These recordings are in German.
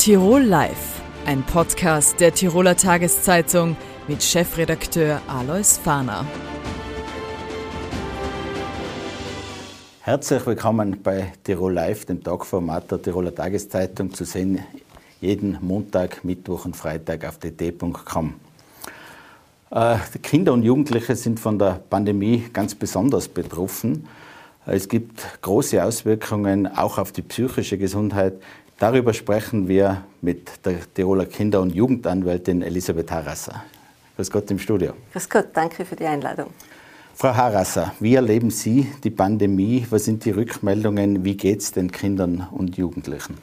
Tirol Live, ein Podcast der Tiroler Tageszeitung mit Chefredakteur Alois Fahner. Herzlich willkommen bei Tirol Live, dem Talkformat der Tiroler Tageszeitung, zu sehen jeden Montag, Mittwoch und Freitag auf dt.com. Äh, Kinder und Jugendliche sind von der Pandemie ganz besonders betroffen. Es gibt große Auswirkungen auch auf die psychische Gesundheit. Darüber sprechen wir mit der Tiroler Kinder- und Jugendanwältin Elisabeth Harasser. Grüß Gott im Studio. Grüß Gott, danke für die Einladung. Frau Harasser, wie erleben Sie die Pandemie? Was sind die Rückmeldungen? Wie geht es den Kindern und Jugendlichen?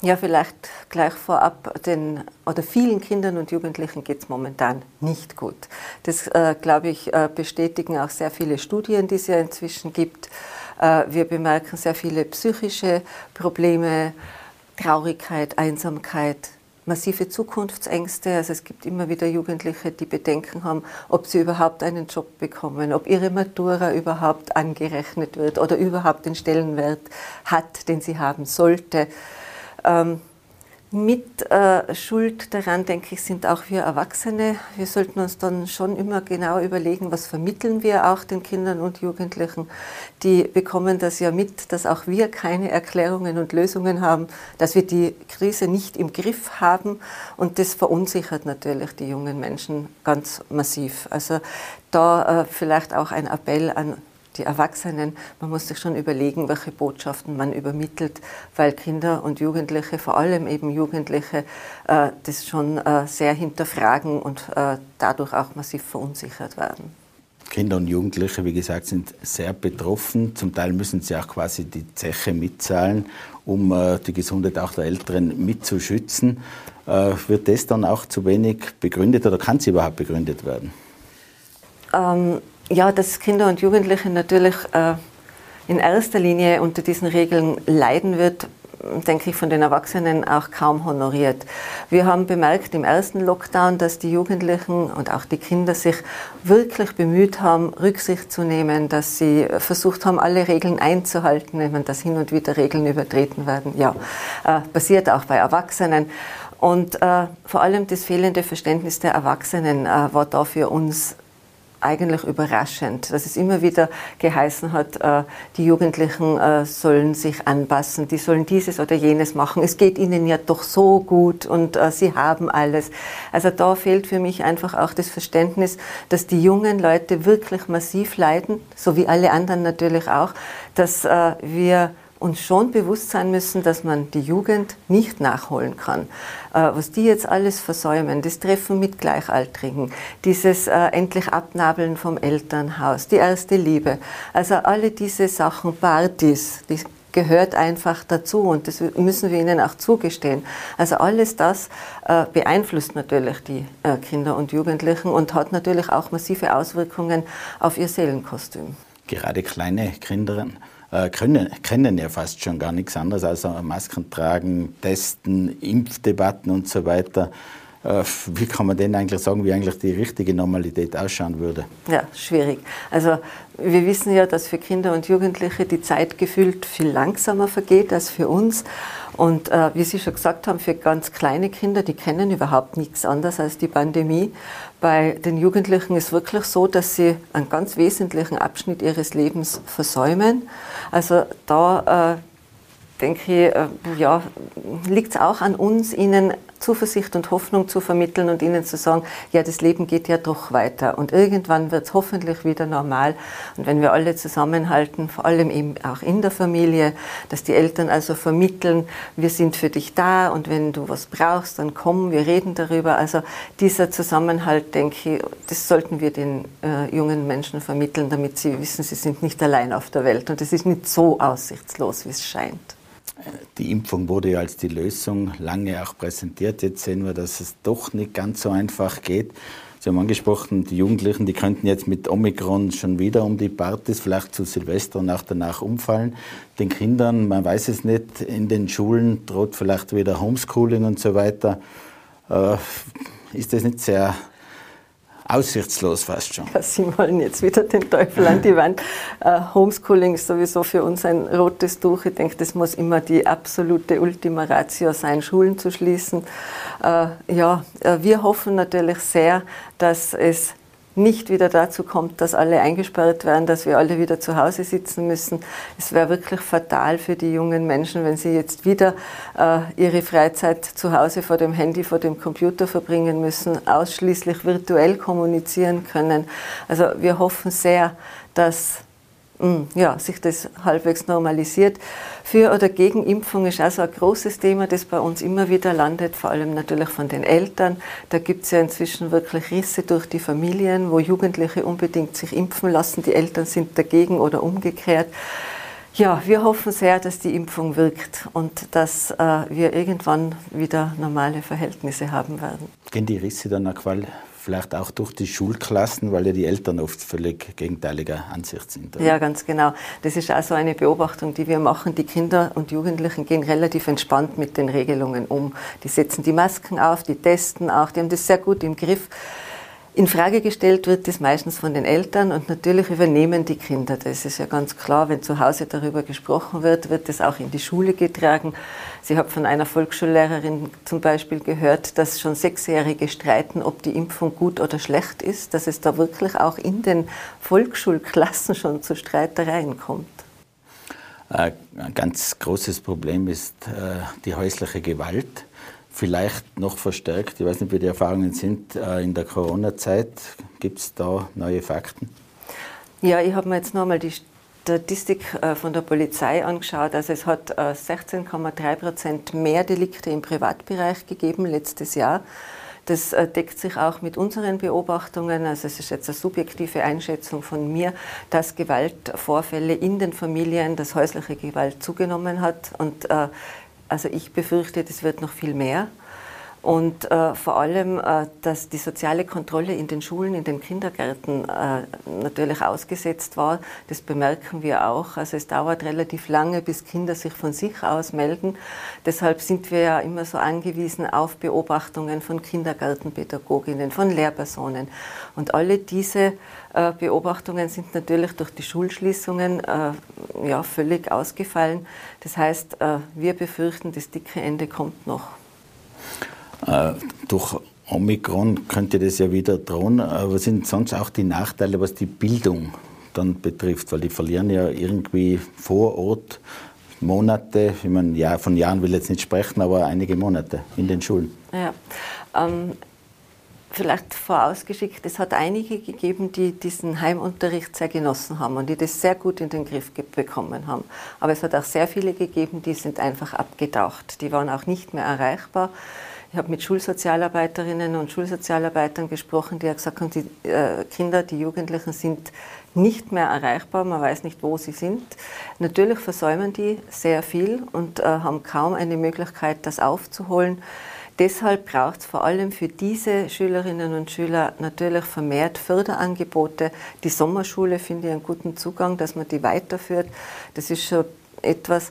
Ja, vielleicht gleich vorab, den, oder vielen Kindern und Jugendlichen geht es momentan nicht gut. Das, äh, glaube ich, äh, bestätigen auch sehr viele Studien, die es ja inzwischen gibt. Äh, wir bemerken sehr viele psychische Probleme, Traurigkeit, Einsamkeit, massive Zukunftsängste. Also es gibt immer wieder Jugendliche, die Bedenken haben, ob sie überhaupt einen Job bekommen, ob ihre Matura überhaupt angerechnet wird oder überhaupt den Stellenwert hat, den sie haben sollte. Ähm, mit äh, Schuld daran, denke ich, sind auch wir Erwachsene. Wir sollten uns dann schon immer genau überlegen, was vermitteln wir auch den Kindern und Jugendlichen. Die bekommen das ja mit, dass auch wir keine Erklärungen und Lösungen haben, dass wir die Krise nicht im Griff haben. Und das verunsichert natürlich die jungen Menschen ganz massiv. Also da äh, vielleicht auch ein Appell an die Erwachsenen, man muss sich schon überlegen, welche Botschaften man übermittelt, weil Kinder und Jugendliche, vor allem eben Jugendliche, äh, das schon äh, sehr hinterfragen und äh, dadurch auch massiv verunsichert werden. Kinder und Jugendliche, wie gesagt, sind sehr betroffen. Zum Teil müssen sie auch quasi die Zeche mitzahlen, um die Gesundheit auch der Älteren mitzuschützen. Wird das dann auch zu wenig begründet oder kann sie überhaupt begründet werden? Ähm, ja, dass Kinder und Jugendliche natürlich äh, in erster Linie unter diesen Regeln leiden wird, denke ich, von den Erwachsenen auch kaum honoriert. Wir haben bemerkt im ersten Lockdown, dass die Jugendlichen und auch die Kinder sich wirklich bemüht haben, Rücksicht zu nehmen, dass sie versucht haben, alle Regeln einzuhalten, wenn das hin und wieder Regeln übertreten werden. Ja, äh, passiert auch bei Erwachsenen. Und äh, vor allem das fehlende Verständnis der Erwachsenen äh, war da für uns eigentlich überraschend, dass es immer wieder geheißen hat, äh, die Jugendlichen äh, sollen sich anpassen, die sollen dieses oder jenes machen. Es geht ihnen ja doch so gut und äh, sie haben alles. Also da fehlt für mich einfach auch das Verständnis, dass die jungen Leute wirklich massiv leiden, so wie alle anderen natürlich auch, dass wir uns schon bewusst sein müssen, dass man die Jugend nicht nachholen kann. Äh, was die jetzt alles versäumen, das Treffen mit Gleichaltrigen, dieses äh, endlich Abnabeln vom Elternhaus, die erste Liebe, also alle diese Sachen, Partys, die gehört einfach dazu und das müssen wir ihnen auch zugestehen. Also alles das äh, beeinflusst natürlich die äh, Kinder und Jugendlichen und hat natürlich auch massive Auswirkungen auf ihr Seelenkostüm. Gerade kleine Kinder äh, können, kennen ja fast schon gar nichts anderes als Masken tragen, testen, Impfdebatten und so weiter. Äh, wie kann man denn eigentlich sagen, wie eigentlich die richtige Normalität ausschauen würde? Ja, schwierig. Also wir wissen ja, dass für Kinder und Jugendliche die Zeit gefühlt viel langsamer vergeht als für uns. Und äh, wie Sie schon gesagt haben, für ganz kleine Kinder, die kennen überhaupt nichts anderes als die Pandemie. Bei den Jugendlichen ist wirklich so, dass sie einen ganz wesentlichen Abschnitt ihres Lebens versäumen. Also da äh, denke ich, äh, ja, liegt es auch an uns, ihnen Zuversicht und Hoffnung zu vermitteln und ihnen zu sagen, ja, das Leben geht ja doch weiter und irgendwann wird es hoffentlich wieder normal. Und wenn wir alle zusammenhalten, vor allem eben auch in der Familie, dass die Eltern also vermitteln, wir sind für dich da und wenn du was brauchst, dann komm, wir reden darüber. Also dieser Zusammenhalt, denke ich, das sollten wir den äh, jungen Menschen vermitteln, damit sie wissen, sie sind nicht allein auf der Welt und es ist nicht so aussichtslos, wie es scheint. Die Impfung wurde ja als die Lösung lange auch präsentiert. Jetzt sehen wir, dass es doch nicht ganz so einfach geht. Sie haben angesprochen, die Jugendlichen, die könnten jetzt mit Omikron schon wieder um die Partys, vielleicht zu Silvester und auch danach umfallen. Den Kindern, man weiß es nicht, in den Schulen droht vielleicht wieder Homeschooling und so weiter. Äh, ist das nicht sehr aussichtslos fast schon. Ja, Sie wollen jetzt wieder den Teufel an die Wand. Äh, Homeschooling ist sowieso für uns ein rotes Tuch. Ich denke, das muss immer die absolute Ultima Ratio sein, Schulen zu schließen. Äh, ja, äh, wir hoffen natürlich sehr, dass es nicht wieder dazu kommt, dass alle eingesperrt werden, dass wir alle wieder zu Hause sitzen müssen. Es wäre wirklich fatal für die jungen Menschen, wenn sie jetzt wieder äh, ihre Freizeit zu Hause vor dem Handy, vor dem Computer verbringen müssen, ausschließlich virtuell kommunizieren können. Also wir hoffen sehr, dass hm, ja, sich das halbwegs normalisiert. Für oder gegen Impfung ist also ein großes Thema, das bei uns immer wieder landet, vor allem natürlich von den Eltern. Da gibt es ja inzwischen wirklich Risse durch die Familien, wo Jugendliche unbedingt sich impfen lassen. Die Eltern sind dagegen oder umgekehrt. Ja, wir hoffen sehr, dass die Impfung wirkt und dass äh, wir irgendwann wieder normale Verhältnisse haben werden. Gehen die Risse dann auch vielleicht auch durch die Schulklassen, weil ja die Eltern oft völlig gegenteiliger Ansicht sind. Oder? Ja, ganz genau. Das ist also eine Beobachtung, die wir machen. Die Kinder und Jugendlichen gehen relativ entspannt mit den Regelungen um. Die setzen die Masken auf, die testen auch, die haben das sehr gut im Griff. In Frage gestellt wird das meistens von den Eltern und natürlich übernehmen die Kinder. Das ist ja ganz klar, wenn zu Hause darüber gesprochen wird, wird das auch in die Schule getragen. Sie hat von einer Volksschullehrerin zum Beispiel gehört, dass schon Sechsjährige streiten, ob die Impfung gut oder schlecht ist, dass es da wirklich auch in den Volksschulklassen schon zu Streitereien kommt. Ein ganz großes Problem ist äh, die häusliche Gewalt vielleicht noch verstärkt. Ich weiß nicht, wie die Erfahrungen sind äh, in der Corona-Zeit. Gibt es da neue Fakten? Ja, ich habe mir jetzt nochmal die Statistik äh, von der Polizei angeschaut. Also es hat 16,3 äh, Prozent mehr Delikte im Privatbereich gegeben letztes Jahr. Das deckt sich auch mit unseren Beobachtungen. Also es ist jetzt eine subjektive Einschätzung von mir, dass Gewaltvorfälle in den Familien, dass häusliche Gewalt zugenommen hat. Und also ich befürchte, das wird noch viel mehr. Und äh, vor allem, äh, dass die soziale Kontrolle in den Schulen, in den Kindergärten äh, natürlich ausgesetzt war, das bemerken wir auch. Also es dauert relativ lange, bis Kinder sich von sich aus melden. Deshalb sind wir ja immer so angewiesen auf Beobachtungen von Kindergartenpädagoginnen, von Lehrpersonen. Und alle diese äh, Beobachtungen sind natürlich durch die Schulschließungen äh, ja, völlig ausgefallen. Das heißt, äh, wir befürchten, das dicke Ende kommt noch. Äh, durch Omikron könnte das ja wieder drohen. Was sind sonst auch die Nachteile, was die Bildung dann betrifft? Weil die verlieren ja irgendwie vor Ort Monate, ich meine, ja, von Jahren will ich jetzt nicht sprechen, aber einige Monate in den Schulen. Ja, ähm, vielleicht vorausgeschickt, es hat einige gegeben, die diesen Heimunterricht sehr genossen haben und die das sehr gut in den Griff bekommen haben. Aber es hat auch sehr viele gegeben, die sind einfach abgetaucht. Die waren auch nicht mehr erreichbar. Ich habe mit Schulsozialarbeiterinnen und Schulsozialarbeitern gesprochen, die gesagt haben, die äh, Kinder, die Jugendlichen sind nicht mehr erreichbar, man weiß nicht, wo sie sind. Natürlich versäumen die sehr viel und äh, haben kaum eine Möglichkeit, das aufzuholen. Deshalb braucht es vor allem für diese Schülerinnen und Schüler natürlich vermehrt Förderangebote. Die Sommerschule finde ich einen guten Zugang, dass man die weiterführt. Das ist schon etwas,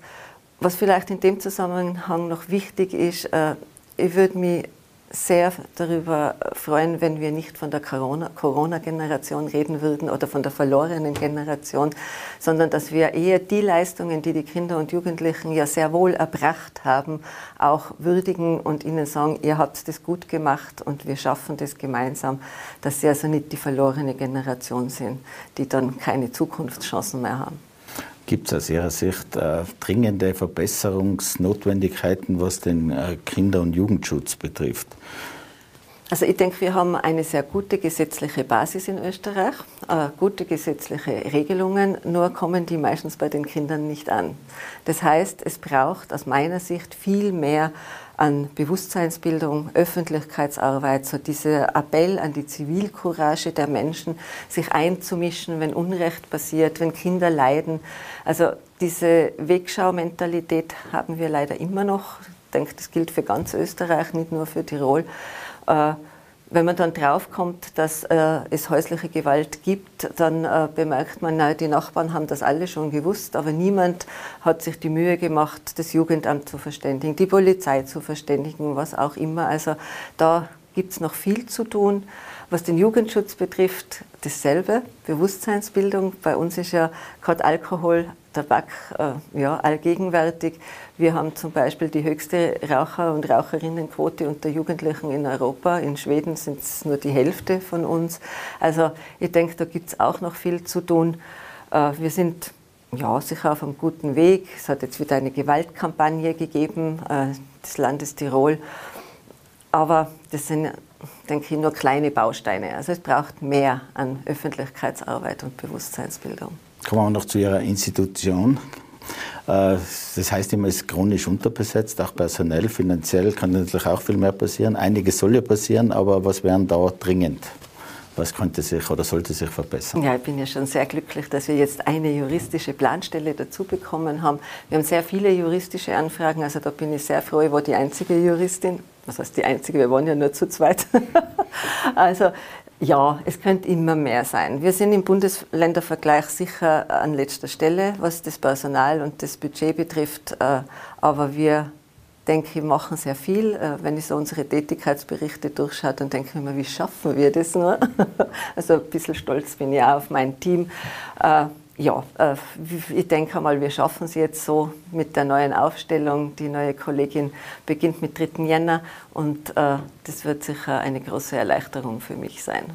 was vielleicht in dem Zusammenhang noch wichtig ist. Äh, ich würde mich sehr darüber freuen, wenn wir nicht von der Corona-Generation reden würden oder von der verlorenen Generation, sondern dass wir eher die Leistungen, die die Kinder und Jugendlichen ja sehr wohl erbracht haben, auch würdigen und ihnen sagen, ihr habt das gut gemacht und wir schaffen das gemeinsam, dass sie also nicht die verlorene Generation sind, die dann keine Zukunftschancen mehr haben. Gibt es aus Ihrer Sicht äh, dringende Verbesserungsnotwendigkeiten, was den äh, Kinder- und Jugendschutz betrifft? Also ich denke, wir haben eine sehr gute gesetzliche Basis in Österreich, äh, gute gesetzliche Regelungen, nur kommen die meistens bei den Kindern nicht an. Das heißt, es braucht aus meiner Sicht viel mehr an Bewusstseinsbildung, Öffentlichkeitsarbeit, so dieser Appell an die Zivilcourage der Menschen, sich einzumischen, wenn Unrecht passiert, wenn Kinder leiden. Also diese Wegschau-Mentalität haben wir leider immer noch. Ich denke, das gilt für ganz Österreich, nicht nur für Tirol. Äh, wenn man dann draufkommt, dass äh, es häusliche Gewalt gibt, dann äh, bemerkt man, na, die Nachbarn haben das alle schon gewusst, aber niemand hat sich die Mühe gemacht, das Jugendamt zu verständigen, die Polizei zu verständigen, was auch immer. Also da gibt es noch viel zu tun. Was den Jugendschutz betrifft, dasselbe, Bewusstseinsbildung. Bei uns ist ja gerade Alkohol, Tabak äh, ja, allgegenwärtig. Wir haben zum Beispiel die höchste Raucher- und Raucherinnenquote unter Jugendlichen in Europa. In Schweden sind es nur die Hälfte von uns. Also ich denke, da gibt es auch noch viel zu tun. Äh, wir sind ja, sicher auf einem guten Weg. Es hat jetzt wieder eine Gewaltkampagne gegeben äh, des Landes Tirol. Aber das sind, denke ich, nur kleine Bausteine. Also es braucht mehr an Öffentlichkeitsarbeit und Bewusstseinsbildung. Kommen wir noch zu Ihrer Institution. Äh, das heißt immer, es ist chronisch unterbesetzt, auch personell, finanziell kann natürlich auch viel mehr passieren. Einiges soll ja passieren, aber was wären da dringend? Was könnte sich oder sollte sich verbessern? Ja, ich bin ja schon sehr glücklich, dass wir jetzt eine juristische Planstelle dazu bekommen haben. Wir haben sehr viele juristische Anfragen, also da bin ich sehr froh. Ich war die einzige Juristin. Was heißt die einzige? Wir waren ja nur zu zweit. also ja, es könnte immer mehr sein. Wir sind im Bundesländervergleich sicher an letzter Stelle, was das Personal und das Budget betrifft, äh, aber wir denke ich, machen sehr viel. Äh, wenn ich so unsere Tätigkeitsberichte durchschaue, dann denke ich mir, wie schaffen wir das nur? Also ein bisschen stolz bin ich auch auf mein Team. Äh, ja, äh, ich denke mal, wir schaffen es jetzt so mit der neuen Aufstellung. Die neue Kollegin beginnt mit 3. Jänner und das wird sicher eine große Erleichterung für mich sein.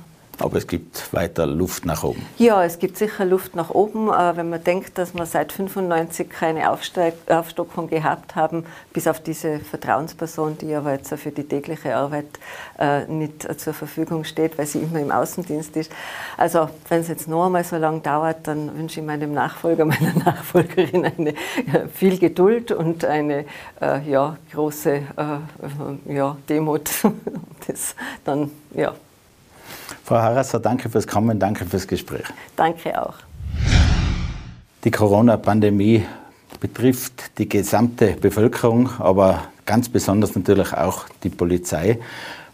Aber es gibt weiter Luft nach oben. Ja, es gibt sicher Luft nach oben. Äh, wenn man denkt, dass wir seit 95 keine Aufstockung gehabt haben, bis auf diese Vertrauensperson, die aber jetzt für die tägliche Arbeit äh, nicht zur Verfügung steht, weil sie immer im Außendienst ist. Also wenn es jetzt noch einmal so lange dauert, dann wünsche ich meinem Nachfolger, meiner Nachfolgerin eine äh, viel Geduld und eine ja, große ja, Demut. das dann ja, Frau Harasser, danke fürs Kommen, danke fürs Gespräch. Danke auch. Die Corona-Pandemie betrifft die gesamte Bevölkerung, aber ganz besonders natürlich auch die Polizei.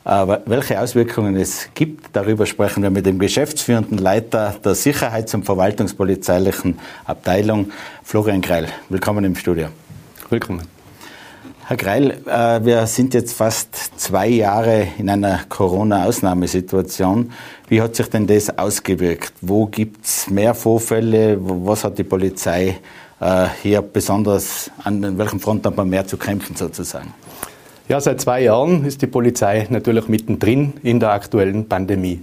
Aber welche Auswirkungen es gibt, darüber sprechen wir mit dem geschäftsführenden Leiter der Sicherheits- und Verwaltungspolizeilichen Abteilung, Florian Greil. Willkommen im Studio. Willkommen. Herr Greil, äh, wir sind jetzt fast zwei Jahre in einer Corona-Ausnahmesituation. Wie hat sich denn das ausgewirkt? Wo gibt es mehr Vorfälle? Was hat die Polizei äh, hier besonders, an welchem Front hat man mehr zu kämpfen sozusagen? Ja, seit zwei Jahren ist die Polizei natürlich mittendrin in der aktuellen Pandemie.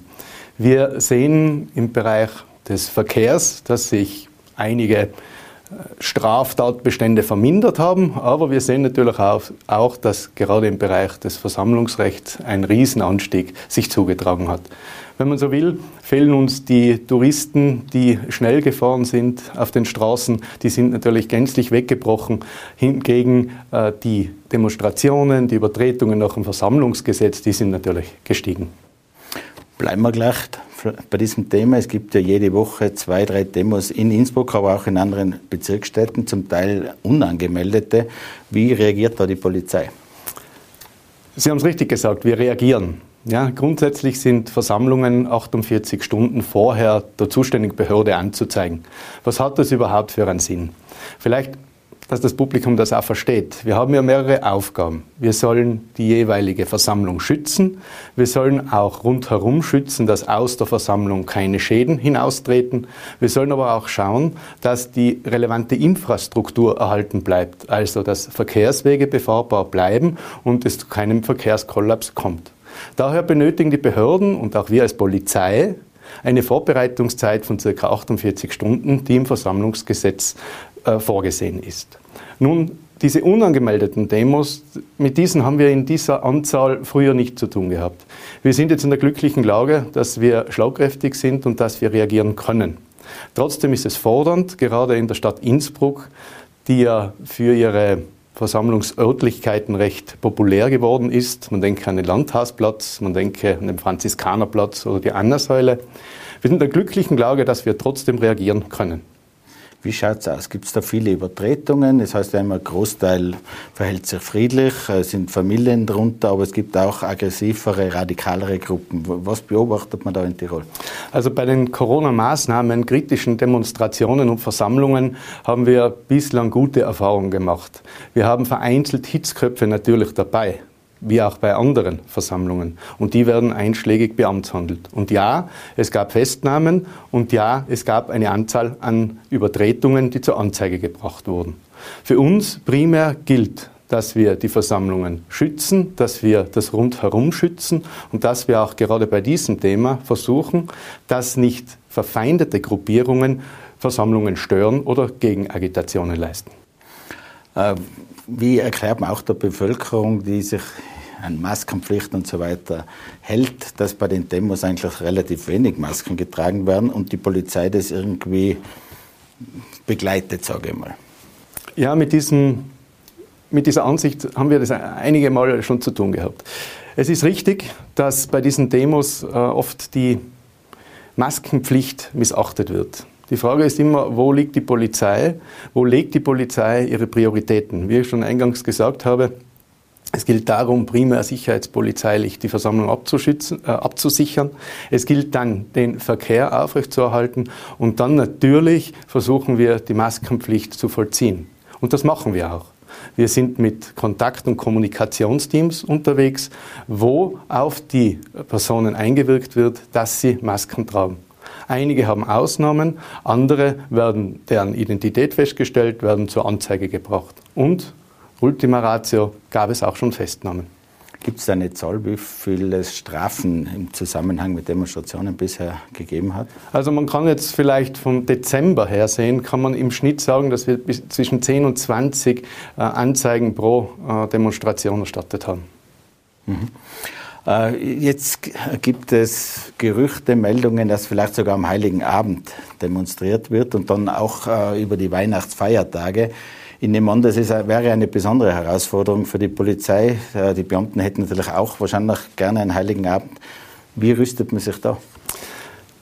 Wir sehen im Bereich des Verkehrs, dass sich einige Straftatbestände vermindert haben. Aber wir sehen natürlich auch, dass gerade im Bereich des Versammlungsrechts ein Riesenanstieg sich zugetragen hat. Wenn man so will, fehlen uns die Touristen, die schnell gefahren sind auf den Straßen, die sind natürlich gänzlich weggebrochen. Hingegen äh, die Demonstrationen, die Übertretungen nach dem Versammlungsgesetz, die sind natürlich gestiegen. Bleiben wir gleich bei diesem Thema. Es gibt ja jede Woche zwei, drei Demos in Innsbruck, aber auch in anderen Bezirksstädten, zum Teil unangemeldete. Wie reagiert da die Polizei? Sie haben es richtig gesagt, wir reagieren. Ja, grundsätzlich sind Versammlungen 48 Stunden vorher der zuständigen Behörde anzuzeigen. Was hat das überhaupt für einen Sinn? Vielleicht dass das Publikum das auch versteht. Wir haben ja mehrere Aufgaben. Wir sollen die jeweilige Versammlung schützen. Wir sollen auch rundherum schützen, dass aus der Versammlung keine Schäden hinaustreten. Wir sollen aber auch schauen, dass die relevante Infrastruktur erhalten bleibt, also dass Verkehrswege befahrbar bleiben und es zu keinem Verkehrskollaps kommt. Daher benötigen die Behörden und auch wir als Polizei eine Vorbereitungszeit von ca. 48 Stunden, die im Versammlungsgesetz äh, vorgesehen ist. Nun, diese unangemeldeten Demos, mit diesen haben wir in dieser Anzahl früher nicht zu tun gehabt. Wir sind jetzt in der glücklichen Lage, dass wir schlagkräftig sind und dass wir reagieren können. Trotzdem ist es fordernd, gerade in der Stadt Innsbruck, die ja für ihre Versammlungsörtlichkeiten recht populär geworden ist. Man denke an den Landhausplatz, man denke an den Franziskanerplatz oder die Annasäule. Wir sind in der glücklichen Lage, dass wir trotzdem reagieren können. Wie schaut es aus? Gibt es da viele Übertretungen? Das heißt einmal, ein Großteil verhält sich friedlich, es sind Familien drunter, aber es gibt auch aggressivere, radikalere Gruppen. Was beobachtet man da in Tirol? Also bei den Corona-Maßnahmen, kritischen Demonstrationen und Versammlungen haben wir bislang gute Erfahrungen gemacht. Wir haben vereinzelt Hitzköpfe natürlich dabei. Wie auch bei anderen Versammlungen. Und die werden einschlägig beamtshandelt. Und ja, es gab Festnahmen und ja, es gab eine Anzahl an Übertretungen, die zur Anzeige gebracht wurden. Für uns primär gilt, dass wir die Versammlungen schützen, dass wir das rundherum schützen und dass wir auch gerade bei diesem Thema versuchen, dass nicht verfeindete Gruppierungen Versammlungen stören oder Gegenagitationen leisten. Äh, wie erklärt man auch der Bevölkerung, die sich an Maskenpflicht und so weiter hält, dass bei den Demos eigentlich relativ wenig Masken getragen werden und die Polizei das irgendwie begleitet, sage ich mal? Ja, mit, diesem, mit dieser Ansicht haben wir das einige Mal schon zu tun gehabt. Es ist richtig, dass bei diesen Demos äh, oft die Maskenpflicht missachtet wird. Die Frage ist immer, wo liegt die Polizei? Wo legt die Polizei ihre Prioritäten? Wie ich schon eingangs gesagt habe, es gilt darum, primär sicherheitspolizeilich die Versammlung abzuschützen, äh, abzusichern. Es gilt dann, den Verkehr aufrechtzuerhalten. Und dann natürlich versuchen wir, die Maskenpflicht zu vollziehen. Und das machen wir auch. Wir sind mit Kontakt- und Kommunikationsteams unterwegs, wo auf die Personen eingewirkt wird, dass sie Masken tragen. Einige haben Ausnahmen, andere werden deren Identität festgestellt, werden zur Anzeige gebracht. Und Ultima Ratio gab es auch schon Festnahmen. Gibt es eine Zahl, wie viele Strafen im Zusammenhang mit Demonstrationen bisher gegeben hat? Also man kann jetzt vielleicht vom Dezember her sehen, kann man im Schnitt sagen, dass wir zwischen 10 und 20 äh, Anzeigen pro äh, Demonstration erstattet haben. Mhm. Äh, jetzt gibt es Gerüchte, Meldungen, dass vielleicht sogar am Heiligen Abend demonstriert wird und dann auch über die Weihnachtsfeiertage. Ich nehme an, das ist, wäre eine besondere Herausforderung für die Polizei. Äh, die Beamten hätten natürlich auch wahrscheinlich gerne einen Heiligen Abend. Wie rüstet man sich da?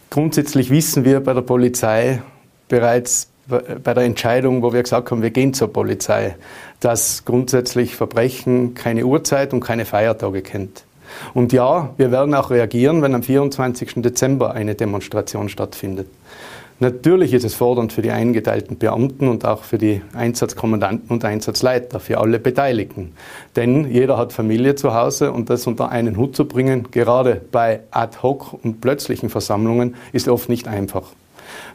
Grundsätzlich wissen wir bei der Polizei bereits bei der Entscheidung, wo wir gesagt haben, wir gehen zur Polizei, dass grundsätzlich Verbrechen keine Uhrzeit und keine Feiertage kennt. Und ja, wir werden auch reagieren, wenn am 24. Dezember eine Demonstration stattfindet. Natürlich ist es fordernd für die eingeteilten Beamten und auch für die Einsatzkommandanten und Einsatzleiter, für alle Beteiligten. Denn jeder hat Familie zu Hause und das unter einen Hut zu bringen, gerade bei ad-hoc und plötzlichen Versammlungen, ist oft nicht einfach.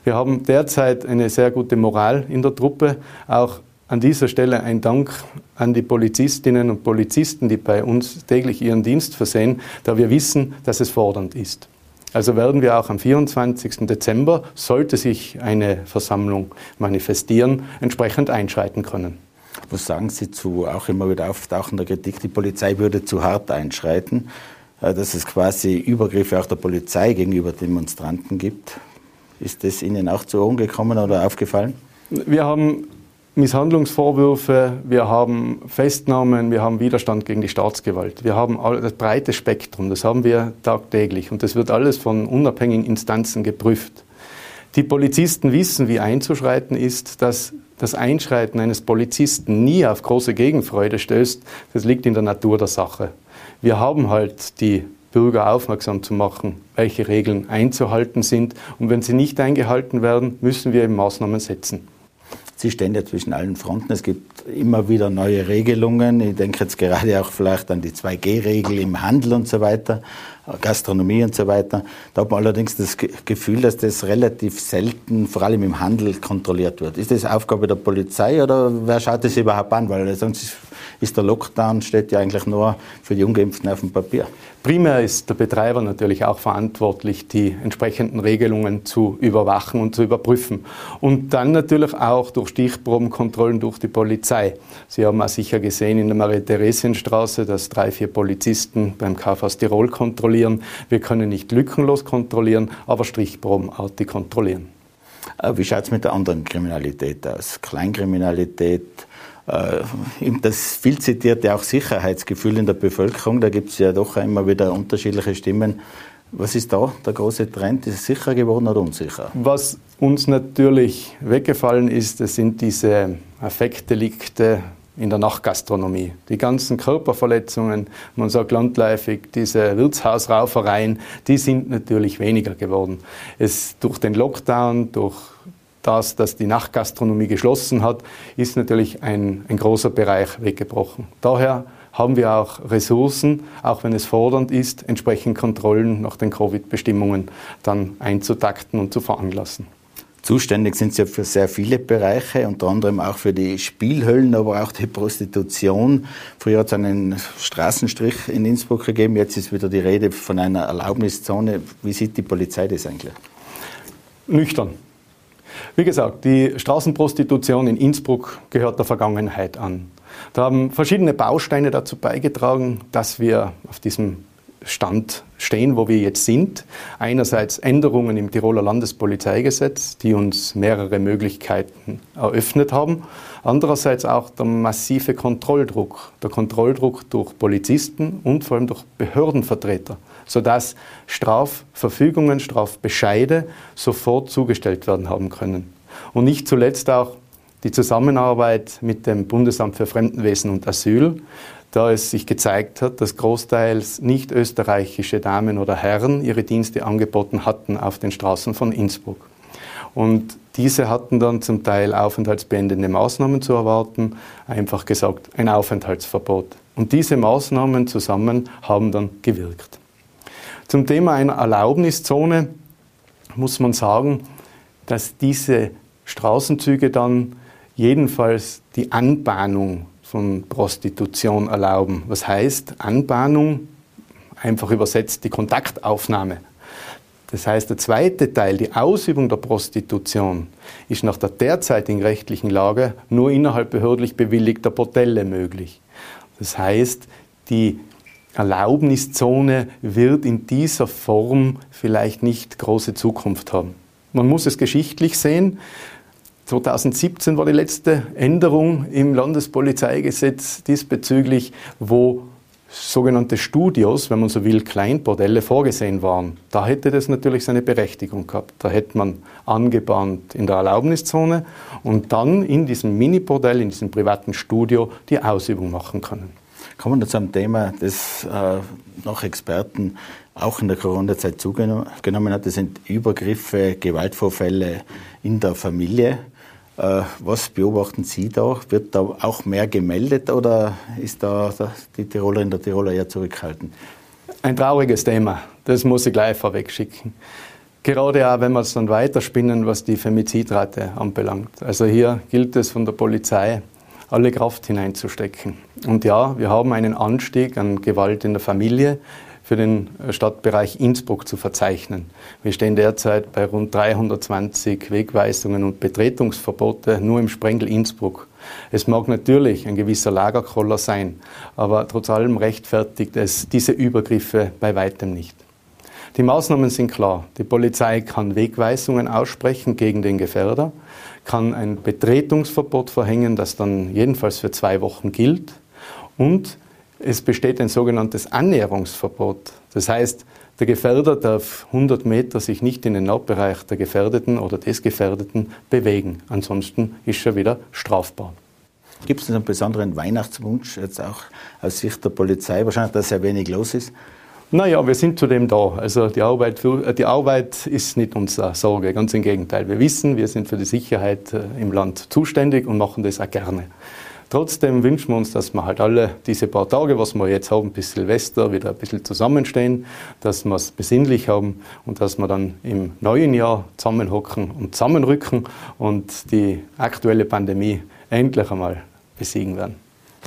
Wir haben derzeit eine sehr gute Moral in der Truppe, auch an dieser Stelle ein Dank an die Polizistinnen und Polizisten, die bei uns täglich ihren Dienst versehen, da wir wissen, dass es fordernd ist. Also werden wir auch am 24. Dezember, sollte sich eine Versammlung manifestieren, entsprechend einschreiten können. Was sagen Sie zu auch immer wieder auftauchender Kritik, die Polizei würde zu hart einschreiten, äh, dass es quasi Übergriffe auch der Polizei gegenüber Demonstranten gibt? Ist das Ihnen auch zu Ohren gekommen oder aufgefallen? Wir haben Misshandlungsvorwürfe, wir haben Festnahmen, wir haben Widerstand gegen die Staatsgewalt. Wir haben das breite Spektrum, das haben wir tagtäglich und das wird alles von unabhängigen Instanzen geprüft. Die Polizisten wissen, wie einzuschreiten ist, dass das Einschreiten eines Polizisten nie auf große Gegenfreude stößt, das liegt in der Natur der Sache. Wir haben halt die Bürger aufmerksam zu machen, welche Regeln einzuhalten sind und wenn sie nicht eingehalten werden, müssen wir eben Maßnahmen setzen. Sie stehen ja zwischen allen Fronten. Es gibt immer wieder neue Regelungen. Ich denke jetzt gerade auch vielleicht an die 2G-Regel im Handel und so weiter, Gastronomie und so weiter. Da hat man allerdings das Gefühl, dass das relativ selten, vor allem im Handel, kontrolliert wird. Ist das Aufgabe der Polizei oder wer schaut das überhaupt an? Weil sonst ist der Lockdown steht ja eigentlich nur für die Ungeimpften auf dem Papier. Primär ist der Betreiber natürlich auch verantwortlich, die entsprechenden Regelungen zu überwachen und zu überprüfen. Und dann natürlich auch durch Stichprobenkontrollen durch die Polizei. Sie haben auch sicher gesehen in der Marie-Theresien-Straße, dass drei, vier Polizisten beim KFAS Tirol kontrollieren. Wir können nicht lückenlos kontrollieren, aber strichprobenartig kontrollieren. Äh, wie schaut es mit der anderen Kriminalität aus? Kleinkriminalität, das viel zitierte auch Sicherheitsgefühl in der Bevölkerung, da gibt es ja doch immer wieder unterschiedliche Stimmen. Was ist da der große Trend? Ist es sicher geworden oder unsicher? Was uns natürlich weggefallen ist, das sind diese Affektdelikte in der Nachtgastronomie. Die ganzen Körperverletzungen, man sagt landläufig, diese Wirtshausraufereien, die sind natürlich weniger geworden. Es, durch den Lockdown, durch das, dass die Nachtgastronomie geschlossen hat, ist natürlich ein, ein großer Bereich weggebrochen. Daher haben wir auch Ressourcen, auch wenn es fordernd ist, entsprechend Kontrollen nach den Covid-Bestimmungen dann einzutakten und zu veranlassen. Zuständig sind Sie für sehr viele Bereiche, unter anderem auch für die Spielhöllen, aber auch die Prostitution. Früher hat es einen Straßenstrich in Innsbruck gegeben, jetzt ist wieder die Rede von einer Erlaubniszone. Wie sieht die Polizei das eigentlich? Nüchtern. Wie gesagt, die Straßenprostitution in Innsbruck gehört der Vergangenheit an. Da haben verschiedene Bausteine dazu beigetragen, dass wir auf diesem Stand stehen, wo wir jetzt sind. Einerseits Änderungen im Tiroler Landespolizeigesetz, die uns mehrere Möglichkeiten eröffnet haben. Andererseits auch der massive Kontrolldruck, der Kontrolldruck durch Polizisten und vor allem durch Behördenvertreter, sodass Strafverfügungen, Strafbescheide sofort zugestellt werden haben können. Und nicht zuletzt auch die Zusammenarbeit mit dem Bundesamt für Fremdenwesen und Asyl, da es sich gezeigt hat, dass großteils nicht österreichische Damen oder Herren ihre Dienste angeboten hatten auf den Straßen von Innsbruck. Und diese hatten dann zum Teil aufenthaltsbeendende Maßnahmen zu erwarten, einfach gesagt ein Aufenthaltsverbot. Und diese Maßnahmen zusammen haben dann gewirkt. Zum Thema einer Erlaubniszone muss man sagen, dass diese Straßenzüge dann jedenfalls die Anbahnung von Prostitution erlauben. Was heißt Anbahnung? Einfach übersetzt die Kontaktaufnahme. Das heißt, der zweite Teil, die Ausübung der Prostitution, ist nach der derzeitigen rechtlichen Lage nur innerhalb behördlich bewilligter Bordelle möglich. Das heißt, die Erlaubniszone wird in dieser Form vielleicht nicht große Zukunft haben. Man muss es geschichtlich sehen. 2017 war die letzte Änderung im Landespolizeigesetz diesbezüglich, wo sogenannte Studios, wenn man so will, Kleinbordelle vorgesehen waren. Da hätte das natürlich seine Berechtigung gehabt. Da hätte man angebahnt in der Erlaubniszone und dann in diesem Mini-Bordell, in diesem privaten Studio die Ausübung machen können. Kommen wir zu einem Thema, das äh, noch Experten auch in der Corona-Zeit zugenommen hat. Das sind Übergriffe, Gewaltvorfälle in der Familie. Äh, was beobachten Sie da? Wird da auch mehr gemeldet oder ist da die Tirolerin der Tiroler eher zurückhaltend? Ein trauriges Thema, das muss ich gleich vorweg schicken. Gerade auch, wenn wir es dann weiterspinnen, was die Femizidrate anbelangt. Also hier gilt es von der Polizei, alle Kraft hineinzustecken. Und ja, wir haben einen Anstieg an Gewalt in der Familie für den äh, Stadtbereich Innsbruck zu verzeichnen. Wir stehen derzeit bei rund 320 Wegweisungen und Betretungsverbote nur im Sprengel Innsbruck. Es mag natürlich ein gewisser Lagerkoller sein, aber trotz allem rechtfertigt es diese Übergriffe bei weitem nicht. Die Maßnahmen sind klar. Die Polizei kann Wegweisungen aussprechen gegen den Gefährder, kann ein Betretungsverbot verhängen, das dann jedenfalls für zwei Wochen gilt und es besteht ein sogenanntes Annäherungsverbot. Das heißt, der Gefährder darf 100 Meter sich nicht in den Nahbereich der Gefährdeten oder des Gefährdeten bewegen. Ansonsten ist er wieder strafbar. Gibt es einen besonderen Weihnachtswunsch, jetzt auch aus Sicht der Polizei? Wahrscheinlich, dass sehr wenig los ist. Naja, wir sind zudem da. Also die Arbeit, für, die Arbeit ist nicht unsere Sorge, ganz im Gegenteil. Wir wissen, wir sind für die Sicherheit äh, im Land zuständig und machen das auch gerne. Trotzdem wünschen wir uns, dass wir halt alle diese paar Tage, was wir jetzt haben, bis Silvester, wieder ein bisschen zusammenstehen, dass wir es besinnlich haben und dass wir dann im neuen Jahr zusammenhocken und zusammenrücken und die aktuelle Pandemie endlich einmal besiegen werden.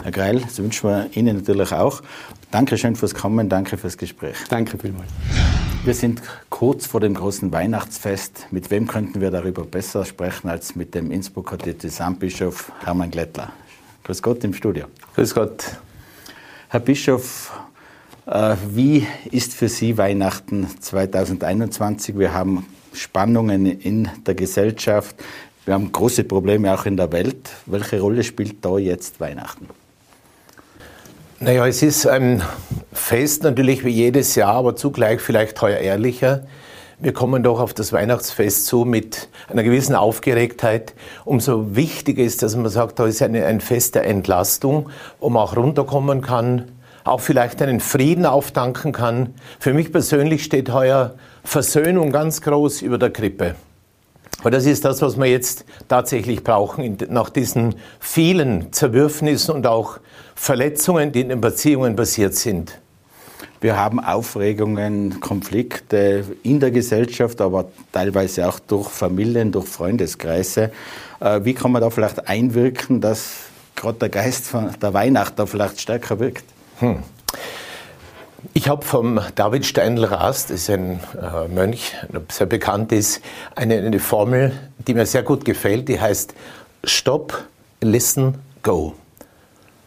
Herr Greil, das wünschen wir Ihnen natürlich auch. Dankeschön fürs Kommen, danke fürs Gespräch. Danke vielmals. Wir sind kurz vor dem großen Weihnachtsfest. Mit wem könnten wir darüber besser sprechen als mit dem Innsbrucker Diözesanbischof Hermann Glättler? Grüß Gott im Studio. Grüß Gott. Herr Bischof, äh, wie ist für Sie Weihnachten 2021? Wir haben Spannungen in der Gesellschaft. Wir haben große Probleme auch in der Welt. Welche Rolle spielt da jetzt Weihnachten? Naja, es ist ein Fest natürlich wie jedes Jahr, aber zugleich vielleicht heuer ehrlicher. Wir kommen doch auf das Weihnachtsfest zu mit einer gewissen Aufgeregtheit. Umso wichtiger ist, dass man sagt, da ist eine, ein Fest der Entlastung, wo man auch runterkommen kann, auch vielleicht einen Frieden auftanken kann. Für mich persönlich steht heuer Versöhnung ganz groß über der Krippe. Aber das ist das, was wir jetzt tatsächlich brauchen, nach diesen vielen Zerwürfnissen und auch Verletzungen, die in den Beziehungen passiert sind. Wir haben Aufregungen, Konflikte in der Gesellschaft, aber teilweise auch durch Familien, durch Freundeskreise. Äh, wie kann man da vielleicht einwirken, dass gerade der Geist von der Weihnacht da vielleicht stärker wirkt? Hm. Ich habe vom David Steindl-Rast, das ist ein äh, Mönch, der sehr bekannt ist, eine, eine Formel, die mir sehr gut gefällt, die heißt Stop, Listen, Go.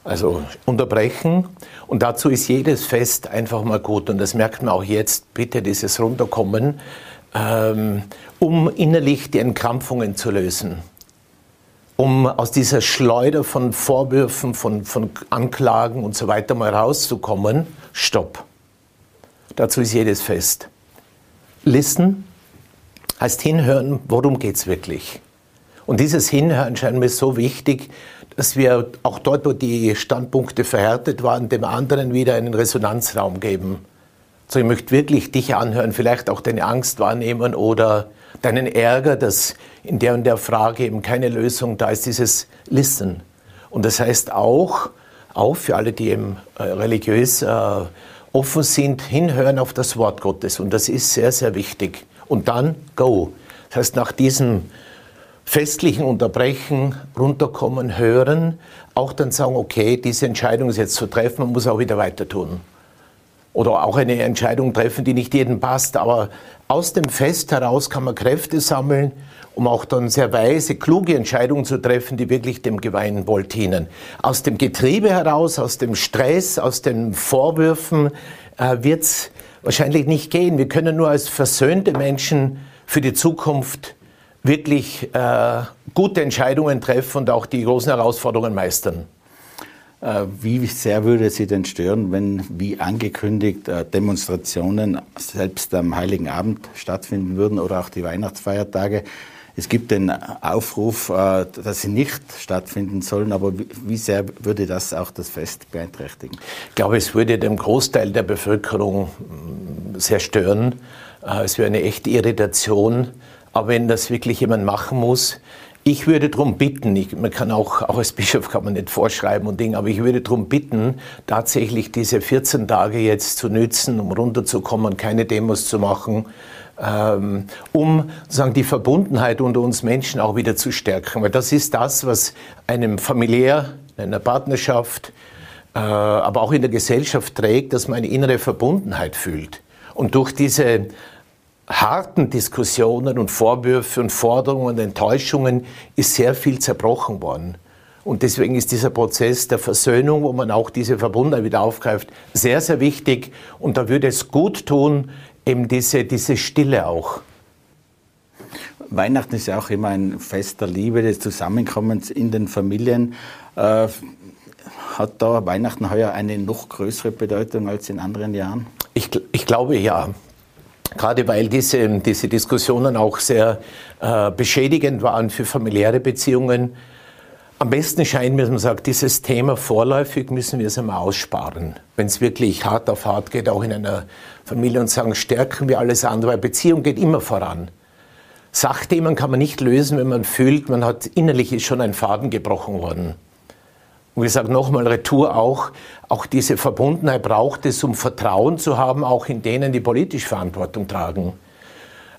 Also unterbrechen. Und dazu ist jedes Fest einfach mal gut. Und das merkt man auch jetzt, bitte dieses Runterkommen, ähm, um innerlich die Entkrampfungen zu lösen. Um aus dieser Schleuder von Vorwürfen, von, von Anklagen und so weiter mal rauszukommen. Stopp. Dazu ist jedes Fest. Listen heißt hinhören, worum geht es wirklich. Und dieses Hinhören scheint mir so wichtig, dass wir auch dort, wo die Standpunkte verhärtet waren, dem anderen wieder einen Resonanzraum geben. So, ich möchte wirklich dich anhören, vielleicht auch deine Angst wahrnehmen oder deinen Ärger, dass in der und der Frage eben keine Lösung da ist, dieses Listen. Und das heißt auch, auch für alle, die eben äh, religiös äh, offen sind, hinhören auf das Wort Gottes. Und das ist sehr, sehr wichtig. Und dann go. Das heißt, nach diesem festlichen Unterbrechen, runterkommen, hören, auch dann sagen, okay, diese Entscheidung ist jetzt zu treffen, man muss auch wieder weiter tun. Oder auch eine Entscheidung treffen, die nicht jedem passt, aber aus dem Fest heraus kann man Kräfte sammeln, um auch dann sehr weise, kluge Entscheidungen zu treffen, die wirklich dem geweihten Wohl dienen. Aus dem Getriebe heraus, aus dem Stress, aus den Vorwürfen äh, wird es wahrscheinlich nicht gehen. Wir können nur als versöhnte Menschen für die Zukunft wirklich äh, gute Entscheidungen treffen und auch die großen Herausforderungen meistern. Äh, wie sehr würde Sie denn stören, wenn, wie angekündigt, äh, Demonstrationen selbst am Heiligen Abend stattfinden würden oder auch die Weihnachtsfeiertage? Es gibt den Aufruf, äh, dass sie nicht stattfinden sollen, aber wie sehr würde das auch das Fest beeinträchtigen? Ich glaube, es würde dem Großteil der Bevölkerung mm, sehr stören. Es wäre eine echte Irritation aber wenn das wirklich jemand machen muss, ich würde darum bitten, ich, man kann auch, auch als Bischof kann man nicht vorschreiben und Dinge, aber ich würde darum bitten, tatsächlich diese 14 Tage jetzt zu nützen, um runterzukommen, keine Demos zu machen, ähm, um sozusagen die Verbundenheit unter uns Menschen auch wieder zu stärken. Weil das ist das, was einem familiär, in einer Partnerschaft, äh, aber auch in der Gesellschaft trägt, dass man eine innere Verbundenheit fühlt. Und durch diese harten Diskussionen und Vorwürfe und Forderungen und Enttäuschungen ist sehr viel zerbrochen worden. Und deswegen ist dieser Prozess der Versöhnung, wo man auch diese Verbundenheit wieder aufgreift, sehr, sehr wichtig. Und da würde es gut tun, eben diese, diese Stille auch. Weihnachten ist ja auch immer ein Fest der Liebe, des Zusammenkommens in den Familien. Äh, hat da Weihnachten heuer eine noch größere Bedeutung als in anderen Jahren? Ich, ich glaube ja. Gerade weil diese, diese Diskussionen auch sehr äh, beschädigend waren für familiäre Beziehungen. Am besten scheint mir, dass man sagt, dieses Thema vorläufig müssen wir es einmal aussparen. Wenn es wirklich hart auf hart geht, auch in einer Familie und sagen, stärken wir alles andere, weil Beziehung geht immer voran. Sachthemen kann man nicht lösen, wenn man fühlt, man hat innerlich ist schon ein Faden gebrochen worden. Und ich sage nochmal, Retour auch, auch diese Verbundenheit braucht es, um Vertrauen zu haben, auch in denen, die politisch Verantwortung tragen.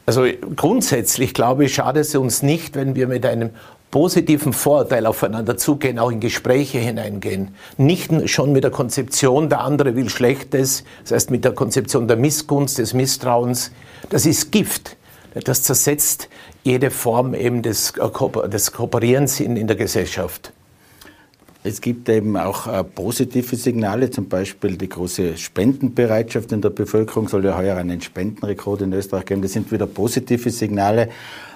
Also grundsätzlich glaube ich, schadet es uns nicht, wenn wir mit einem positiven Vorurteil aufeinander zugehen, auch in Gespräche hineingehen. Nicht schon mit der Konzeption, der andere will Schlechtes, das heißt mit der Konzeption der Missgunst, des Misstrauens. Das ist Gift. Das zersetzt jede Form eben des, des Kooperierens in, in der Gesellschaft. Es gibt eben auch äh, positive Signale, zum Beispiel die große Spendenbereitschaft in der Bevölkerung soll ja heuer einen Spendenrekord in Österreich geben. Das sind wieder positive Signale.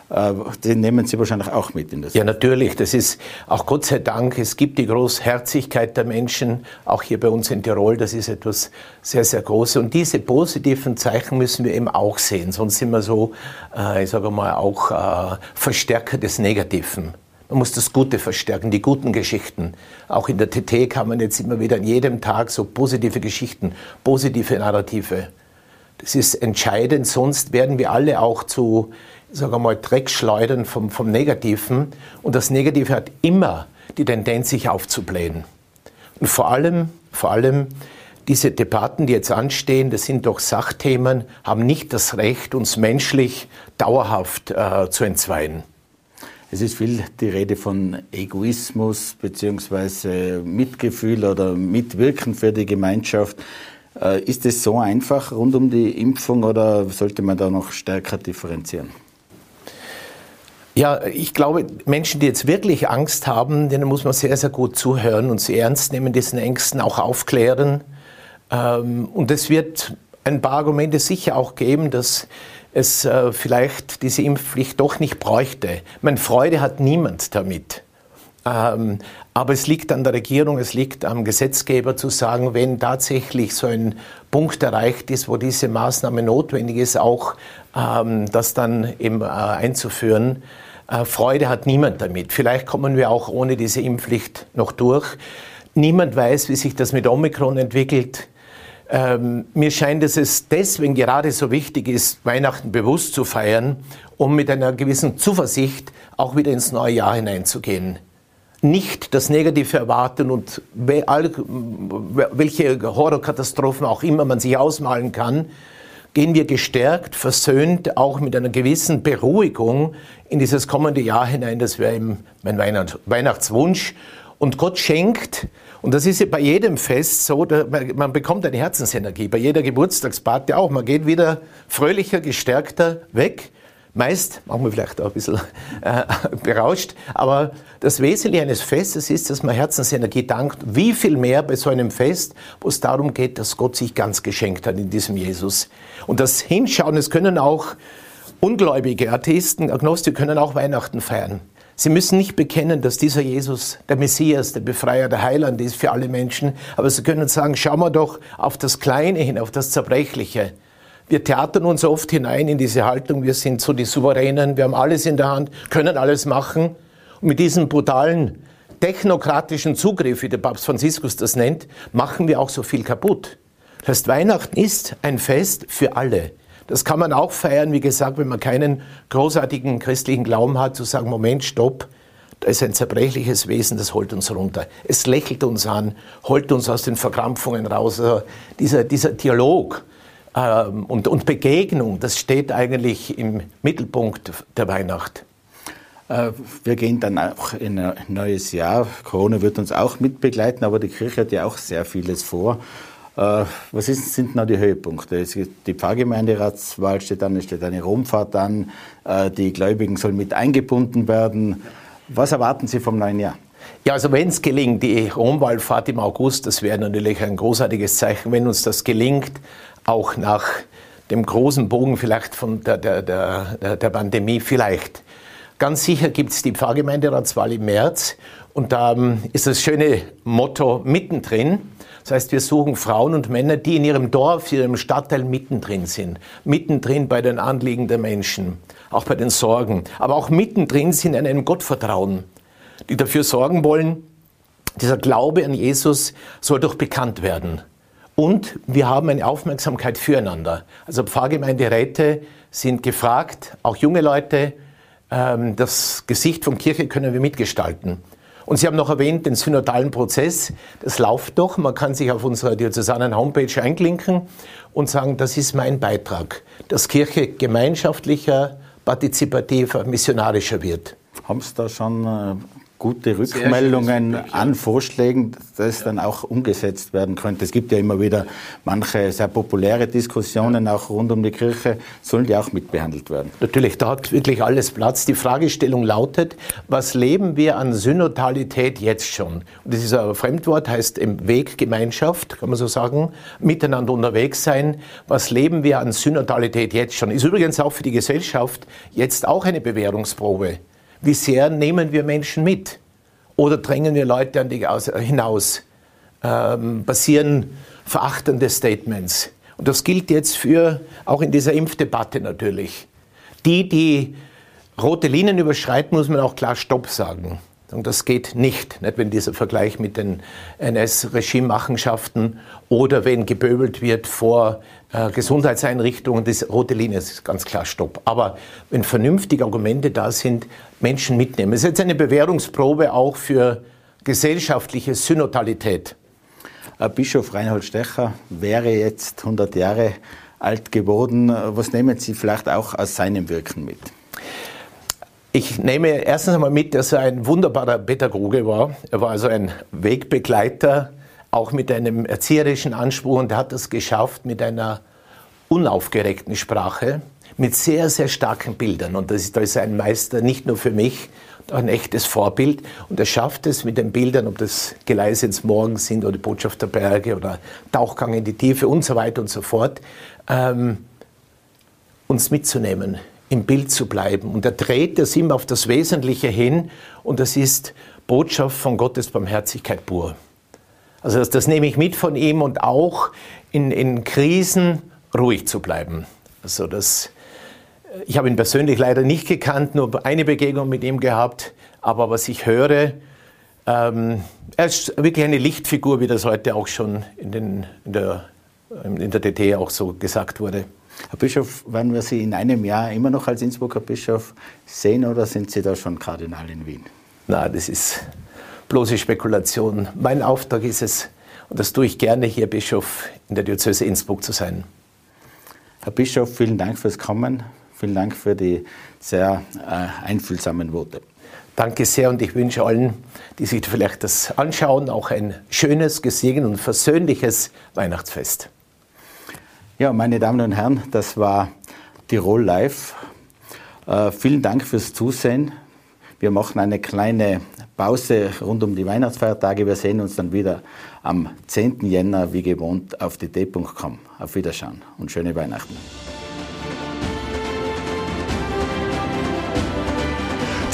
Äh, die nehmen Sie wahrscheinlich auch mit in das. Ja, natürlich. Das ist auch Gott sei Dank, es gibt die Großherzigkeit der Menschen, auch hier bei uns in Tirol. Das ist etwas sehr, sehr Großes. Und diese positiven Zeichen müssen wir eben auch sehen. Sonst sind wir so, äh, ich sage mal, auch Verstärker des Negativen. Man muss das Gute verstärken, die guten Geschichten. Auch in der TT kann man jetzt immer wieder an jedem Tag so positive Geschichten, positive Narrative. Das ist entscheidend, sonst werden wir alle auch zu sage mal, Dreckschleudern vom, vom Negativen. Und das Negative hat immer die Tendenz, sich aufzublähen. Und vor allem, vor allem diese Debatten, die jetzt anstehen, das sind doch Sachthemen, haben nicht das Recht, uns menschlich dauerhaft äh, zu entzweien. Es ist viel die Rede von Egoismus bzw. Mitgefühl oder Mitwirken für die Gemeinschaft. Äh, ist es so einfach rund um die Impfung oder sollte man da noch stärker differenzieren? Ja, ich glaube, Menschen, die jetzt wirklich Angst haben, denen muss man sehr, sehr gut zuhören und sie ernst nehmen, diesen Ängsten auch aufklären. Ähm, und es wird ein paar Argumente sicher auch geben, dass es äh, vielleicht diese Impfpflicht doch nicht bräuchte. Meine Freude hat niemand damit. Ähm, aber es liegt an der Regierung, es liegt am Gesetzgeber zu sagen, wenn tatsächlich so ein Punkt erreicht ist, wo diese Maßnahme notwendig ist, auch ähm, das dann eben äh, einzuführen. Äh, Freude hat niemand damit. Vielleicht kommen wir auch ohne diese Impfpflicht noch durch. Niemand weiß, wie sich das mit Omikron entwickelt. Ähm, mir scheint, dass es deswegen gerade so wichtig ist, Weihnachten bewusst zu feiern, um mit einer gewissen Zuversicht auch wieder ins neue Jahr hineinzugehen. Nicht das Negative erwarten und welche Horrorkatastrophen auch immer man sich ausmalen kann, gehen wir gestärkt, versöhnt, auch mit einer gewissen Beruhigung in dieses kommende Jahr hinein. Das wäre eben mein Weihnachtswunsch. Und Gott schenkt und das ist ja bei jedem Fest so, man bekommt eine Herzensenergie, bei jeder Geburtstagsparty auch. Man geht wieder fröhlicher, gestärkter weg. Meist, machen wir vielleicht auch ein bisschen äh, berauscht, aber das Wesentliche eines Festes ist, dass man Herzensenergie dankt. Wie viel mehr bei so einem Fest, wo es darum geht, dass Gott sich ganz geschenkt hat in diesem Jesus. Und das Hinschauen, es können auch ungläubige Atheisten, Agnostiker können auch Weihnachten feiern. Sie müssen nicht bekennen, dass dieser Jesus der Messias, der Befreier, der Heiland ist für alle Menschen, aber Sie können sagen, schauen wir doch auf das Kleine hin, auf das Zerbrechliche. Wir theatern uns oft hinein in diese Haltung, wir sind so die Souveränen, wir haben alles in der Hand, können alles machen. Und mit diesem brutalen technokratischen Zugriff, wie der Papst Franziskus das nennt, machen wir auch so viel kaputt. Das heißt, Weihnachten ist ein Fest für alle. Das kann man auch feiern, wie gesagt, wenn man keinen großartigen christlichen Glauben hat, zu sagen, Moment, stopp, da ist ein zerbrechliches Wesen, das holt uns runter. Es lächelt uns an, holt uns aus den Verkrampfungen raus. Also dieser, dieser Dialog ähm, und, und Begegnung, das steht eigentlich im Mittelpunkt der Weihnacht. Äh, wir gehen dann auch in ein neues Jahr. Corona wird uns auch mitbegleiten, aber die Kirche hat ja auch sehr vieles vor. Äh, was ist, sind noch die Höhepunkte? die Pfarrgemeinderatswahl steht an, es steht eine Romfahrt an, äh, die Gläubigen sollen mit eingebunden werden. Was erwarten Sie vom neuen Jahr? Ja, also wenn es gelingt, die Romwallfahrt im August, das wäre natürlich ein großartiges Zeichen, wenn uns das gelingt, auch nach dem großen Bogen vielleicht von der, der, der, der Pandemie vielleicht. Ganz sicher gibt es die Pfarrgemeinderatswahl im März und da ähm, ist das schöne Motto mittendrin. Das heißt, wir suchen Frauen und Männer, die in ihrem Dorf, in ihrem Stadtteil mittendrin sind. Mittendrin bei den Anliegen der Menschen, auch bei den Sorgen. Aber auch mittendrin sind in einem Gottvertrauen, die dafür sorgen wollen, dieser Glaube an Jesus soll doch bekannt werden. Und wir haben eine Aufmerksamkeit füreinander. Also Pfarrgemeinderäte sind gefragt, auch junge Leute. Ähm, das Gesicht von Kirche können wir mitgestalten. Und Sie haben noch erwähnt den synodalen Prozess. Das läuft doch. Man kann sich auf unserer diözesanen Homepage einklinken und sagen, das ist mein Beitrag, dass Kirche gemeinschaftlicher, partizipativer, missionarischer wird. Haben Sie da schon äh, gute Rückmeldungen an Vorschlägen, dass dann auch umgesetzt werden könnte. Es gibt ja immer wieder manche sehr populäre Diskussionen auch rund um die Kirche, sollen die auch mitbehandelt werden? Natürlich, da hat wirklich alles Platz. Die Fragestellung lautet, was leben wir an Synodalität jetzt schon? Und das ist ein Fremdwort, heißt im Weg Gemeinschaft, kann man so sagen, miteinander unterwegs sein. Was leben wir an Synodalität jetzt schon? Ist übrigens auch für die Gesellschaft jetzt auch eine Bewährungsprobe. Wie sehr nehmen wir Menschen mit? Oder drängen wir Leute an die hinaus? Ähm, passieren verachtende Statements. Und das gilt jetzt für, auch in dieser Impfdebatte natürlich. Die, die rote Linien überschreiten, muss man auch klar Stopp sagen. Und das geht nicht, nicht, wenn dieser Vergleich mit den NS-Regimemachenschaften oder wenn geböbelt wird vor äh, Gesundheitseinrichtungen, das rote Linie ist ganz klar Stopp. Aber wenn vernünftige Argumente da sind, Menschen mitnehmen. Es ist jetzt eine Bewährungsprobe auch für gesellschaftliche Synodalität. Bischof Reinhold Stecher wäre jetzt 100 Jahre alt geworden. Was nehmen Sie vielleicht auch aus seinem Wirken mit? Ich nehme erstens einmal mit, dass er ein wunderbarer Pädagoge war. Er war also ein Wegbegleiter, auch mit einem erzieherischen Anspruch und er hat es geschafft mit einer unaufgeregten Sprache, mit sehr, sehr starken Bildern. Und das ist, da ist ein Meister nicht nur für mich, ein echtes Vorbild. Und er schafft es mit den Bildern, ob das Gleise ins Morgen sind oder die Botschaft der Berge oder Tauchgang in die Tiefe und so weiter und so fort, ähm, uns mitzunehmen, im Bild zu bleiben. Und er dreht das immer auf das Wesentliche hin und das ist Botschaft von Gottes Barmherzigkeit pur. Also das, das nehme ich mit von ihm und auch in, in Krisen ruhig zu bleiben. Also das, ich habe ihn persönlich leider nicht gekannt, nur eine Begegnung mit ihm gehabt. Aber was ich höre, ähm, er ist wirklich eine Lichtfigur, wie das heute auch schon in, den, in, der, in der DT auch so gesagt wurde. Herr Bischof, werden wir Sie in einem Jahr immer noch als Innsbrucker Bischof sehen oder sind Sie da schon Kardinal in Wien? Na, das ist bloße Spekulation. Mein Auftrag ist es, und das tue ich gerne hier, Bischof in der Diözese Innsbruck zu sein. Herr Bischof, vielen Dank fürs Kommen. Vielen Dank für die sehr äh, einfühlsamen Worte. Danke sehr und ich wünsche allen, die sich vielleicht das anschauen, auch ein schönes, gesegnetes und versöhnliches Weihnachtsfest. Ja, meine Damen und Herren, das war Tirol Live. Äh, vielen Dank fürs Zusehen. Wir machen eine kleine Pause rund um die Weihnachtsfeiertage. Wir sehen uns dann wieder am 10. Jänner, wie gewohnt, auf dt.com. Auf Wiederschauen und schöne Weihnachten.